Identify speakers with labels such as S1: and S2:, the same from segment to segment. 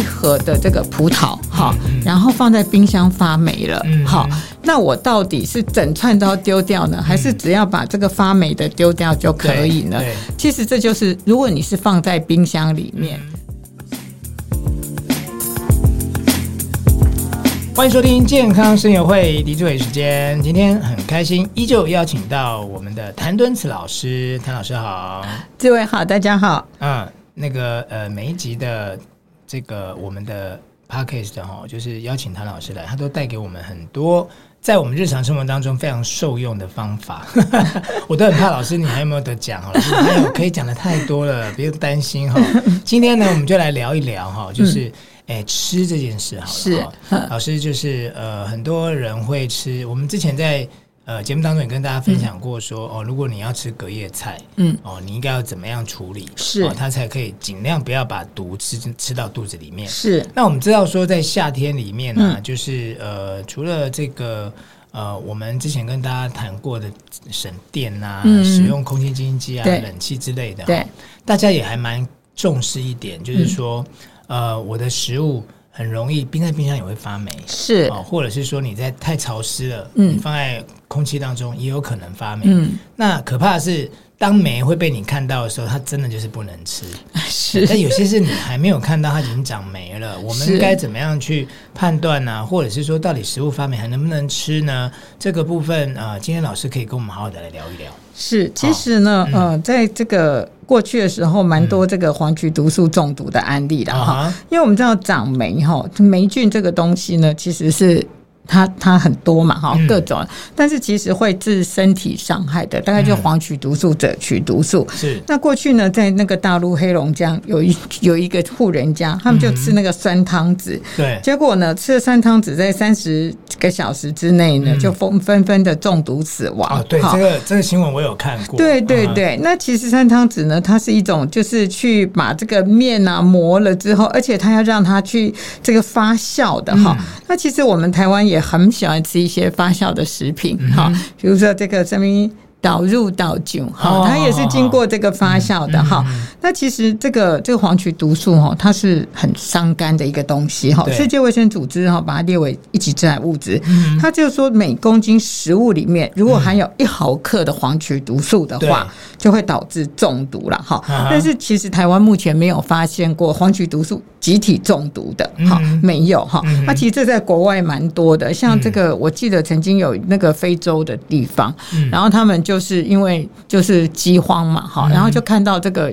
S1: 一盒的这个葡萄，好，然后放在冰箱发霉了，好，那我到底是整串都要丢掉呢，还是只要把这个发霉的丢掉就可以呢？其实这就是，如果你是放在冰箱里面。
S2: 欢迎收听健康生友会狄志伟时间，今天很开心，依旧邀请到我们的谭敦慈老师，谭老师好，
S1: 志伟好，大家好。
S2: 嗯，那个呃，每一集的这个我们的 podcast 哈，就是邀请谭老师来，他都带给我们很多在我们日常生活当中非常受用的方法。我都很怕老师你还有没有得讲哈？老师还有可以讲的太多了，不用担心哈。今天呢，我们就来聊一聊哈，就是。嗯哎，吃这件事好了，
S1: 是
S2: 老师就是呃，很多人会吃。我们之前在呃节目当中也跟大家分享过说，说、嗯、哦，如果你要吃隔夜菜，嗯，哦，你应该要怎么样处理，
S1: 是、
S2: 哦，它才可以尽量不要把毒吃吃到肚子里面。
S1: 是。
S2: 那我们知道说，在夏天里面呢、啊嗯，就是呃，除了这个呃，我们之前跟大家谈过的省电啊、嗯，使用空气清新机啊、冷气之类的，对，大家也还蛮重视一点，就是说。嗯呃，我的食物很容易冰在冰箱也会发霉，
S1: 是啊、呃，
S2: 或者是说你在太潮湿了，嗯，你放在空气当中也有可能发霉，嗯，那可怕的是。当霉会被你看到的时候，它真的就是不能吃。是，但有些是你还没有看到，它已经长霉了。我们该怎么样去判断呢？或者是说，到底食物发霉还能不能吃呢？这个部分啊、呃，今天老师可以跟我们好好的来聊一聊。
S1: 是，其实呢，哦、呃，在这个过去的时候，蛮多这个黄曲毒素中毒的案例的哈、嗯。因为我们知道长霉哈，霉菌这个东西呢，其实是。它它很多嘛，哈，各种、嗯，但是其实会致身体伤害的，大概就黄曲毒素、赭曲毒素。是。那过去呢，在那个大陆黑龙江有一有一个户人家，他们就吃那个酸汤子，对、嗯，结果呢，吃了酸汤子，在三十个小时之内呢，就纷纷纷的中毒死亡。啊、嗯，对，这个这个新闻我有看过。对对对，嗯、那其实酸汤子呢，它是一种就是去把这个面啊磨了之后，而且它要让它去这个发酵的哈、嗯。那其实我们台湾也。很喜欢吃一些发酵的食品，哈、嗯，比如说这个什么。导入到酒哈，它也是经过这个发酵的哈、嗯。那其实这个这个黄曲毒素哈，它是很伤肝的一个东西哈。世界卫生组织哈把它列为一级致癌物质。它就是说每公斤食物里面如果含有一毫克的黄曲毒素的话，就会导致中毒了哈。但是其实台湾目前没有发现过黄曲毒素集体中毒的哈，没有哈。那其实这在国外蛮多的，像这个我记得曾经有那个非洲的地方，然后他们就。就是因为就是饥荒嘛，哈，然后就看到这个，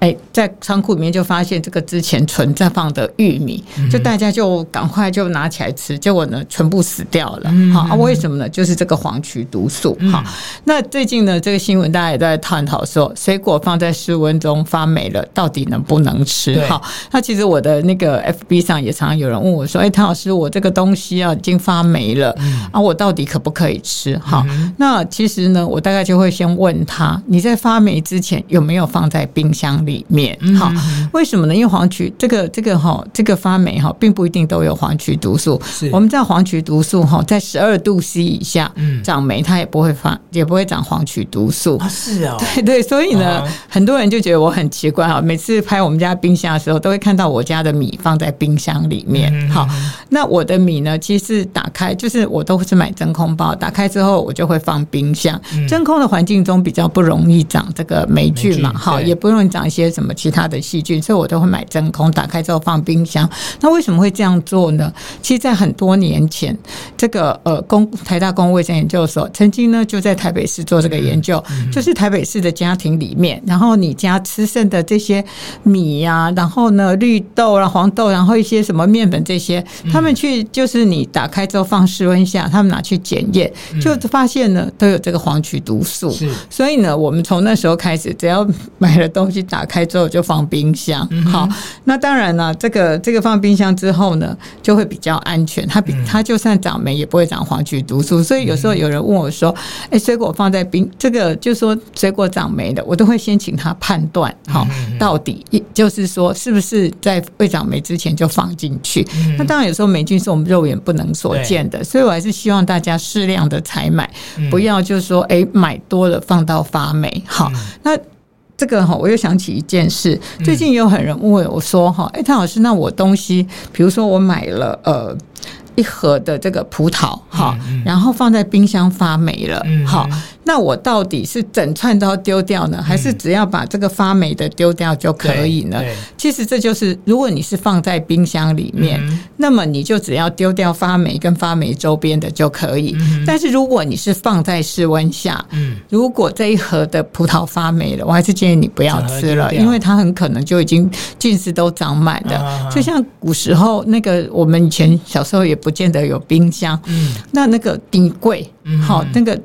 S1: 哎、欸，在仓库里面就发现这个之前存在放的玉米，就大家就赶快就拿起来吃，结果呢全部死掉了，好啊，为什么呢？就是这个黄曲毒素，好，那最近呢这个新闻大家也在探讨说，水果放在室温中发霉了，到底能不能吃？好，那其实我的那个 FB 上也常常有人问我说，哎、欸，谭老师，我这个东西啊已经发霉了，啊，我到底可不可以吃？好，那其实呢，我大概。就会先问他，你在发霉之前有没有放在冰箱里面？好、嗯，为什么呢？因为黄曲这个这个哈，这个发霉哈，并不一定都有黄曲毒素。是，我们知道黄曲毒素哈，在十二度 C 以下，嗯，长霉它也不会发，也不会长黄曲毒素。啊，是哦，对对，所以呢，很多人就觉得我很奇怪哈，每次拍我们家冰箱的时候，都会看到我家的米放在冰箱里面。好，那我的米呢，其实打开就是我都是买真空包，打开之后我就会放冰箱，真空。的环境中比较不容易长这个霉菌嘛，哈，也不容易长一些什么其他的细菌，所以我都会买真空，打开之后放冰箱。那为什么会这样做呢？其实，在很多年前，这个呃，公台大公共卫生研究所曾经呢就在台北市做这个研究，就是台北市的家庭里面，然后你家吃剩的这些米呀、啊，然后呢绿豆啊、黄豆，然后一些什么面粉这些，他们去就是你打开之后放室温下，他们拿去检验，就发现呢都有这个黄曲毒素。素，所以呢，我们从那时候开始，只要买了东西打开之后就放冰箱。好，那当然了，这个这个放冰箱之后呢，就会比较安全。它比它就算长霉也不会长黄曲毒素。所以有时候有人问我说：“哎，水果放在冰，这个就说水果长霉的，我都会先请他判断，好，到底就是说是不是在未长霉之前就放进去。那当然有时候霉菌是我们肉眼不能所见的，所以我还是希望大家适量的采买，不要就是说哎买。多了放到发霉，好，那这个哈，我又想起一件事，最近有很多人问我说哈，哎，谭老师，那我东西，比如说我买了呃。一盒的这个葡萄，哈、嗯嗯，然后放在冰箱发霉了，好、嗯，那我到底是整串都要丢掉呢，还是只要把这个发霉的丢掉就可以呢？其实这就是，如果你是放在冰箱里面，嗯、那么你就只要丢掉发霉跟发霉周边的就可以、嗯。但是如果你是放在室温下，嗯，如果这一盒的葡萄发霉了，我还是建议你不要吃了，因为它很可能就已经菌丝都长满了、啊。就像古时候那个，我们以前小时候也不。见得有冰箱，嗯，那那个底柜，好、嗯，那个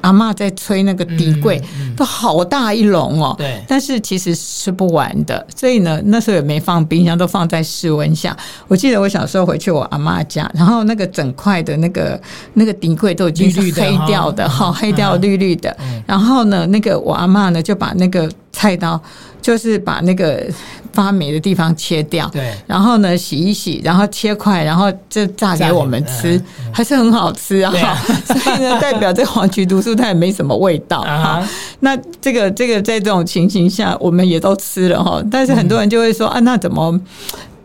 S1: 阿嬷在吹那个底柜、嗯嗯，都好大一笼哦，对，但是其实吃不完的，所以呢，那时候也没放冰箱，都放在室温下。我记得我小时候回去我阿嬷家，然后那个整块的那个那个底柜都已经是黑掉的，哈，黑掉绿绿的、嗯，然后呢，那个我阿嬷呢就把那个菜刀。就是把那个发霉的地方切掉，对，然后呢洗一洗，然后切块，然后就炸给我们吃，嗯、还是很好吃啊。所以呢，代表这黄曲毒素它也没什么味道啊。那这个这个在这种情形下，我们也都吃了哈。但是很多人就会说、嗯、啊，那怎么？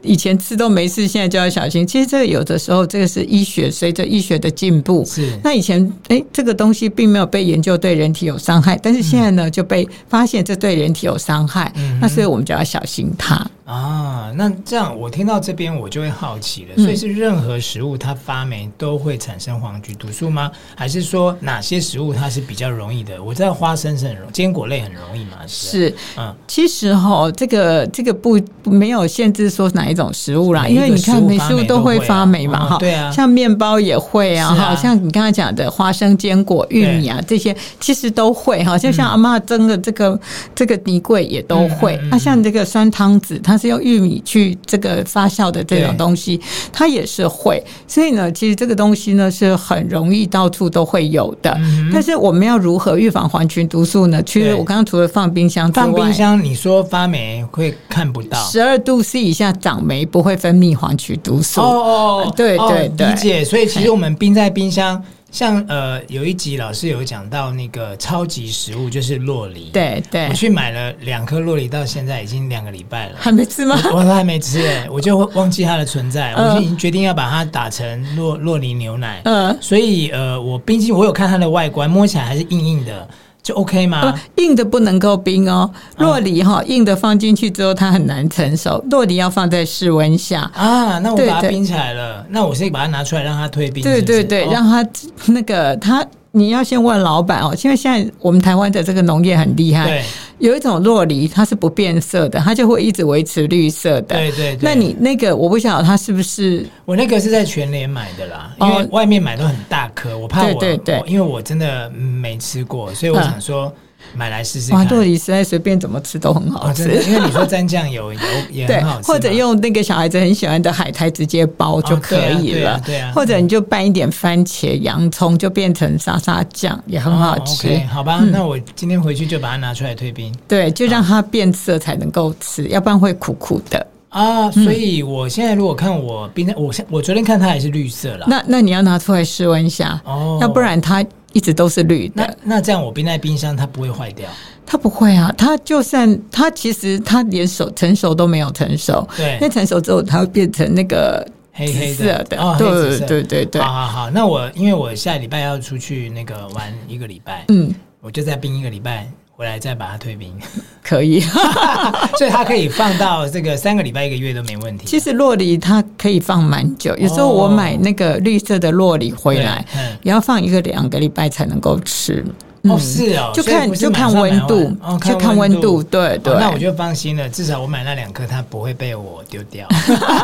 S1: 以前吃都没事，现在就要小心。其实这个有的时候，这个是医学，随着医学的进步。是。那以前，哎，这个东西并没有被研究对人体有伤害，但是现在呢，就被发现这对人体有伤害。嗯。那所以我们就要小心它。
S2: 啊，那这样我听到这边我就会好奇了，所以是任何食物它发霉都会产生黄曲毒素吗？还是说哪些食物它是比较容易的？我知道花生是很容易，坚果类很容易嘛？是，嗯，
S1: 其实哈，这个这个不没有限制说哪一种食物啦，因为你看每食物都会发霉嘛，哈、哦，对啊，像面包也会啊，哈、啊，像你刚才讲的花生、坚果、玉米啊这些，其实都会哈，就像阿妈蒸的这个、嗯、这个底粿也都会，那、嗯嗯嗯啊、像这个酸汤子它。是用玉米去这个发酵的这种东西，它也是会，所以呢，其实这个东西呢是很容易到处都会有的。嗯、但是我们要如何预防黄曲毒素呢？其实我刚刚除了放冰箱之外，
S2: 放冰箱你说发霉会看不到，
S1: 十二度 C 以下长霉不会分泌黄曲毒素。哦
S2: 哦，对对对，理解。所以其实我们冰在冰箱。像呃，有一集老师有讲到那个超级食物，就是洛梨。
S1: 对对，
S2: 我去买了两颗洛梨，到现在已经两个礼拜了，
S1: 还没吃吗？
S2: 我，我都还没吃哎，我就忘记它的存在，呃、我就已经决定要把它打成洛洛梨牛奶。嗯、呃，所以呃，我冰淇我有看它的外观，摸起来还是硬硬的。就 OK 吗？
S1: 硬的不能够冰哦。洛梨哈，硬的放进去之后它很难成熟。洛梨要放在室温下
S2: 啊。那我把它冰起来了，那我先把它拿出来让它退冰是是？
S1: 对对对，哦、让它那个它。你要先问老板哦，因为现在我们台湾的这个农业很厉害，对，有一种洛梨它是不变色的，它就会一直维持绿色的。对对对。那你那个我不晓得它是不是？
S2: 我那个是在全联买的啦，因为外面买都很大颗，我怕我，对对对，因为我真的没吃过，所以我想说。买来试试看。
S1: 酪梨实在随便怎么吃都很好吃，
S2: 哦、因为你说沾酱油也也很好吃，
S1: 或者用那个小孩子很喜欢的海苔直接包就可以了。哦、对啊，或者你就拌一点番茄、洋葱，就变成沙沙酱，也很好吃。
S2: 好吧、嗯，那我今天回去就把它拿出来退冰。
S1: 对，就让它变色才能够吃，哦、要不然会苦苦的
S2: 啊。所以我现在如果看我冰箱，我我昨天看它还是绿色了。
S1: 那那你要拿出来试温一下哦，要不然它。一直都是绿的，
S2: 那那这样我冰在冰箱，它不会坏掉？
S1: 它不会啊，它就算它其实它连熟成熟都没有成熟，对，那成熟之后它会变成那个黑黑色的，哦，对对对对对。
S2: 好好好，那我因为我下礼拜要出去那个玩一个礼拜，嗯，我就再冰一个礼拜。回来再把它退冰，
S1: 可以，
S2: 所以它可以放到这个三个礼拜一个月都没问题。
S1: 其实洛梨它可以放蛮久，有时候我买那个绿色的洛梨回来，也要放一个两个礼拜才能够吃。
S2: 哦，是哦，
S1: 就看就看温度，就看温度，对对。
S2: 那我就放心了，至少我买那两颗它不会被我丢掉。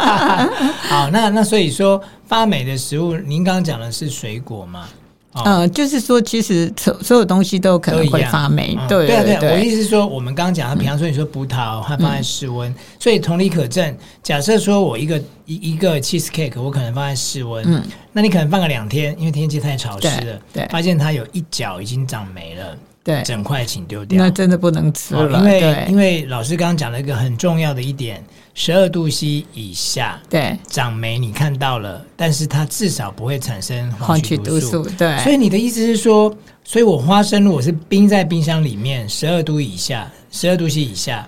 S2: 好，那那所以说发霉的食物，您刚刚讲的是水果吗？
S1: 嗯、呃，就是说，其实所所有东西都可能会发霉。嗯、对对对，我意思是说，我们刚刚讲的，比方说你说葡萄，它放在室温，嗯，所以同理可证。假设说我一个一一个 cheese cake，我可能放在室温，嗯，那你可能放个两天，因为天气太潮湿了，对，对，发现它有一角已经长霉了。对，整块请丢掉，那真的不能吃了。
S2: 因为因为老师刚刚讲了一个很重要的一点，十二度 C 以下，对，长霉你看到了，但是它至少不会产生黄曲毒素。对，所以你的意思是说，所以我花生如果是冰在冰箱里面，十二度以下，十二度 C 以下。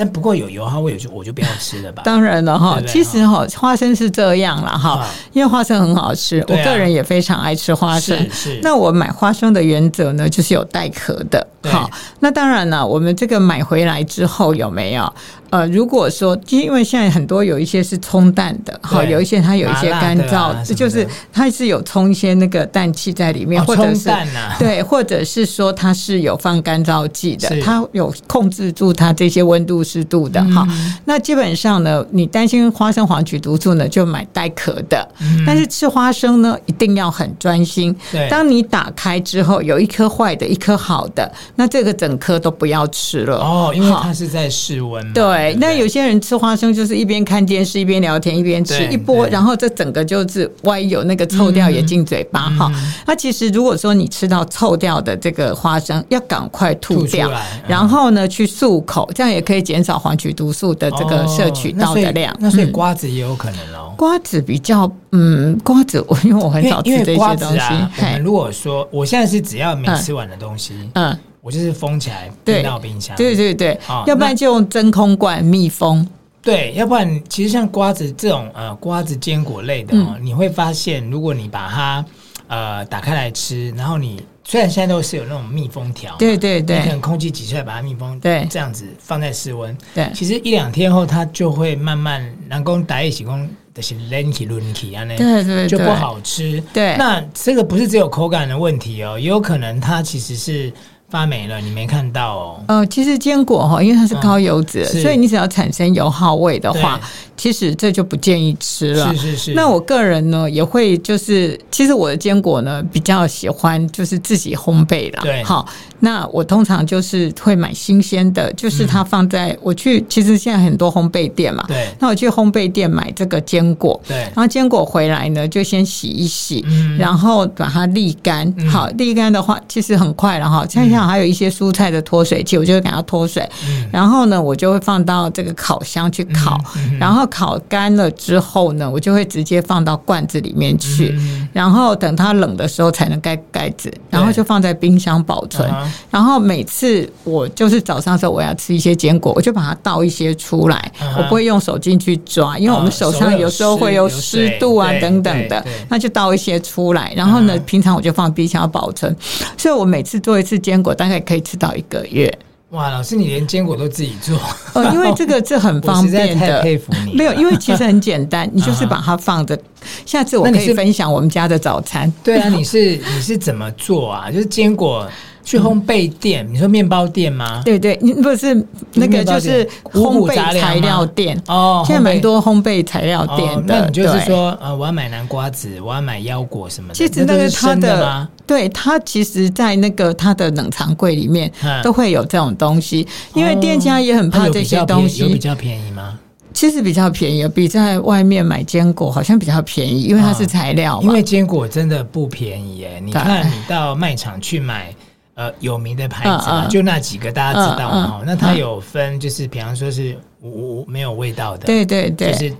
S2: 但不过有油哈味，我就我就不要吃了吧。
S1: 当然了哈，其实哈花生是这样了哈，因为花生很好吃，我个人也非常爱吃花生。是，那我买花生的原则呢，就是有带壳的。好，那当然了，我们这个买回来之后有没有？呃，如果说，因为现在很多有一些是冲淡的，好，有一些它有一些干燥，这就是它是有冲一些那个氮气在里面，或者是对，或者是说它是有放干燥剂的，它有控制住它这些温度湿度的哈。那基本上呢，你担心花生黄曲毒素呢，就买带壳的。但是吃花生呢，一定要很专心。当你打开之后，有一颗坏的，一颗好的，那这个整颗都不要吃了
S2: 哦，因为它是在室温。
S1: 对。对，那有些人吃花生就是一边看电视一边聊天一边吃一波，然后这整个就是歪有那个臭掉也进嘴巴哈。那其实如果说你吃到臭掉的这个花生，要赶快吐掉，然后呢去漱口，这样也可以减少黄曲毒素的这个摄取到的量。
S2: 那所以瓜子也有可能哦。
S1: 瓜子比较嗯，瓜子我因为我很少吃这些东西。
S2: 我们如果说我现在是只要没吃完的东西，嗯。我就是封起来，冰到冰箱。
S1: 对对对，哦、要不然就用真空罐密封。
S2: 对，要不然其实像瓜子这种呃瓜子坚果类的哦，嗯、你会发现，如果你把它呃打开来吃，然后你虽然现在都是有那种密封条，
S1: 对对对，
S2: 你可能空气挤出来把它密封，
S1: 对，
S2: 这样子放在室温，
S1: 对，
S2: 其实一两天后它就会慢慢能够打一起工的是 lanky lunky 啊，那对对就不好吃。对，那这个不是只有口感的问题哦，也有可能它其实是。发霉了，你没看到哦。
S1: 呃，其实坚果哈，因为它是高油脂，嗯、所以你只要产生油耗味的话。其实这就不建议吃了。是是是。那我个人呢，也会就是，其实我的坚果呢比较喜欢就是自己烘焙啦。对。好，那我通常就是会买新鲜的，就是它放在我去，其实现在很多烘焙店嘛。对。那我去烘焙店买这个坚果。对。然后坚果回来呢，就先洗一洗，然后把它沥干。好，沥干的话其实很快了哈。像像还有一些蔬菜的脱水器，我就会给它脱水。然后呢，我就会放到这个烤箱去烤，然后。烤干了之后呢，我就会直接放到罐子里面去，嗯、然后等它冷的时候才能盖盖子，然后就放在冰箱保存。对然后每次我就是早上的时候我要吃一些坚果，我就把它倒一些出来，嗯、我不会用手进去抓，因为我们手上有时候会有湿度啊等等的，那就倒一些出来。然后呢，嗯、平常我就放冰箱保存，所以我每次做一次坚果大概可以吃到一个月。
S2: 哇，老师，你连坚果都自己做？
S1: 哦，因为这个 是很方便的。
S2: 太佩服你。
S1: 没有，因为其实很简单，你就是把它放着。下次我可以分享我们家的早餐。
S2: 对啊，你是你是怎么做啊？就是坚果去烘焙店，你说面包店吗？
S1: 对对，你不是那个就是烘焙材料店哦。现在蛮多烘焙材料店的。
S2: 那你就是说，呃，我要买南瓜子，我要买腰果什么的。
S1: 其实那是他的。对，它其实，在那个它的冷藏柜里面都会有这种东西，因为店家也很怕这些东西。
S2: 有比较便宜吗？
S1: 其实比较便宜，比在外面买坚果好像比较便宜，因为它是材料。
S2: 因为坚果真的不便宜耶！你看，你到卖场去买，呃，有名的牌子就那几个大家知道嘛。那它有分，就是比方说是无没有味道的，
S1: 对对对，
S2: 就是。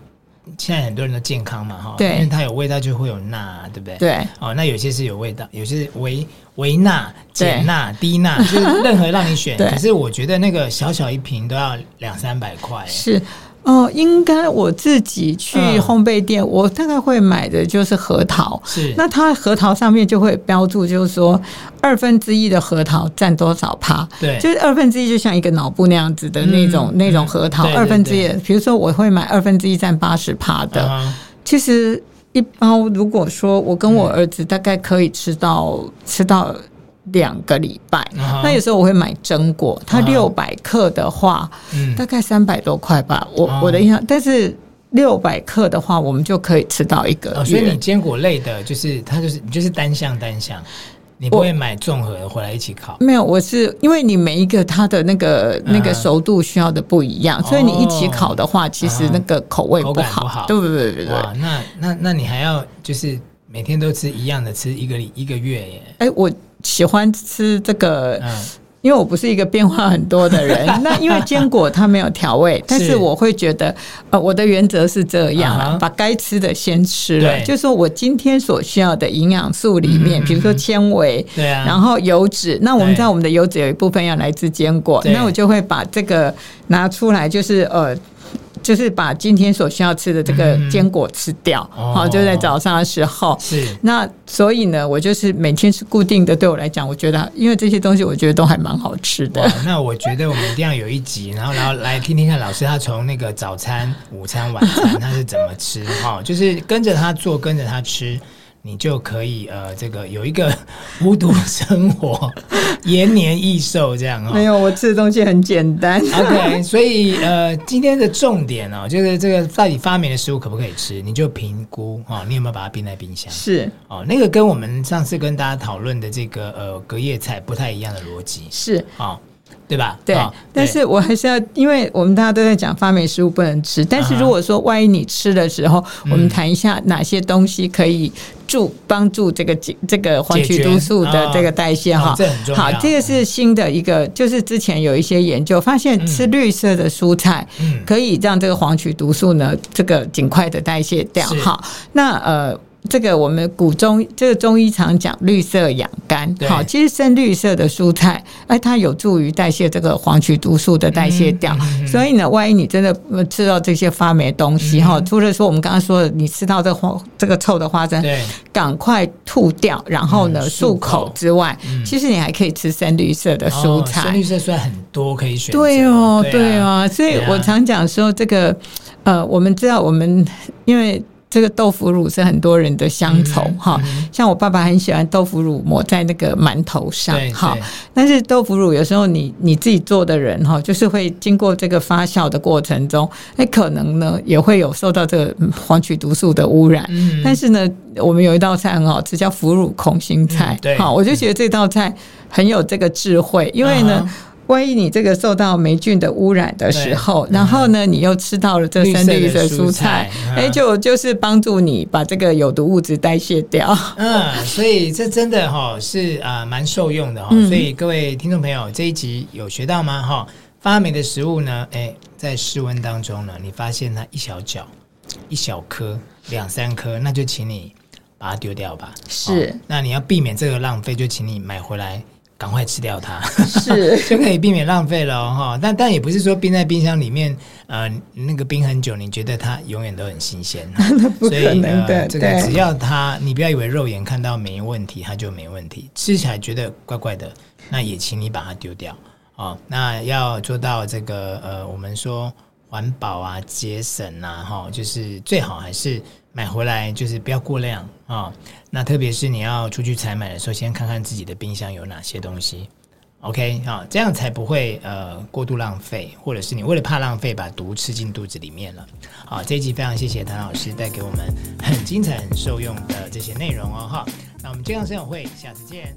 S2: 现在很多人都健康嘛，哈，
S1: 对，
S2: 因为它有味道就会有钠，对不对？
S1: 对，
S2: 哦，那有些是有味道，有些是微微钠、减钠、低钠，就是任何让你选。可是我觉得那个小小一瓶都要两三百块。
S1: 是。哦，应该我自己去烘焙店，嗯、我大概会买的就是核桃。是，那它核桃上面就会标注，就是说二分之一的核桃占多少趴？对，就是二分之一，就像一个脑部那样子的那种、嗯、那种核桃，二分之一。比如说，我会买二分之一占八十趴的。嗯、其实一包，如果说我跟我儿子大概可以吃到、嗯、吃到。两个礼拜，那有时候我会买榛果，它六百克的话，大概三百多块吧。我我的印象，但是六百克的话，我们就可以吃到一个。
S2: 所以你坚果类的，就是它就是你就是单项单项，你不会买综合回来一起烤。
S1: 没有，我是因为你每一个它的那个那个熟度需要的不一样，所以你一起烤的话，其实那个口味不好。对不对？对对。
S2: 那那那你还要就是每天都吃一样的，吃一个一个月耶？
S1: 哎，我。喜欢吃这个，因为我不是一个变化很多的人，那因为坚果它没有调味，但是我会觉得，呃，我的原则是这样了，uh -huh. 把该吃的先吃了，就是说我今天所需要的营养素里面，比如说纤维，对啊，然后油脂，那我们知道我们的油脂有一部分要来自坚果，那我就会把这个拿出来，就是呃。就是把今天所需要吃的这个坚果吃掉，好、嗯，就在早上的时候。是。那所以呢，我就是每天是固定的。对我来讲，我觉得因为这些东西，我觉得都还蛮好吃的。
S2: 那我觉得我们一定要有一集，然后然后来听听看老师他从那个早餐、午餐、晚餐他是怎么吃，哈，就是跟着他做，跟着他吃。你就可以呃，这个有一个 无毒生活，延年益寿这样啊、哦。
S1: 没有，我吃的东西很简单。
S2: OK，所以呃，今天的重点哦，就是这个到底发霉的食物可不可以吃？你就评估啊、哦，你有没有把它冰在冰箱？
S1: 是
S2: 哦，那个跟我们上次跟大家讨论的这个呃隔夜菜不太一样的逻辑。
S1: 是啊。哦
S2: 对吧？
S1: 对，但是我还是要，因为我们大家都在讲发霉食物不能吃，但是如果说万一你吃的时候，我们谈一下哪些东西可以助帮助这个这个黄曲毒素的这个代谢哈。好，这个是新的一个，就是之前有一些研究发现，吃绿色的蔬菜可以让这个黄曲毒素呢这个尽快的代谢掉。哈，那呃。这个我们古中这个中医常讲绿色养肝，好，其实深绿色的蔬菜，哎，它有助于代谢这个黄曲毒素的代谢掉。嗯嗯、所以呢，万一你真的吃到这些发霉的东西哈、嗯，除了说我们刚刚说的，你吃到这花这个臭的花生，对，赶快吐掉，然后呢漱口之外、嗯，其实你还可以吃深绿色的蔬菜。哦、深绿色虽然很多可以选择，对哦，对啊，所以我常讲说这个，呃，我们知道我们因为。这个豆腐乳是很多人的乡愁哈、像我爸爸很喜欢豆腐乳抹在那个馒头上哈。但是豆腐乳有时候你你自己做的人哈，就是会经过这个发酵的过程中，那可能呢也会有受到这个黄曲毒素的污染。嗯、但是呢，我们有一道菜很好吃，叫腐乳空心菜。好、嗯，我就觉得这道菜很有这个智慧，因为呢。Uh-huh 万一你这个受到霉菌的污染的时候，然后呢，你又吃到了这深绿色蔬菜，哎，就就是帮助你把这个有毒物质代谢掉。
S2: 嗯，所以这真的哈是啊蛮受用的哈。所以各位听众朋友，这一集有学到吗？哈，发霉的食物呢，哎，在室温当中呢，你发现它一小角、一小颗、两三颗，那就请你把它丢掉吧。
S1: 是，
S2: 那你要避免这个浪费，就请你买回来。赶快吃掉它，是 就可以避免浪费了哈。但但也不是说冰在冰箱里面，呃，那个冰很久，你觉得它永远都很新鲜。
S1: 那不可能的。
S2: 这个只要它，你不要以为肉眼看到没问题，它就没问题。吃起来觉得怪怪的，那也请你把它丢掉啊。那要做到这个呃，我们说环保啊、节省啊，哈，就是最好还是。买回来就是不要过量啊、那特别是你要出去采买的时候，先看看自己的冰箱有哪些东西，OK 啊、哦，这样才不会呃过度浪费，或者是你为了怕浪费把毒吃进肚子里面了。好，这一集非常谢谢谭老师带给我们很精彩、很受用的这些内容哦哈，那我们健康生友会下次见。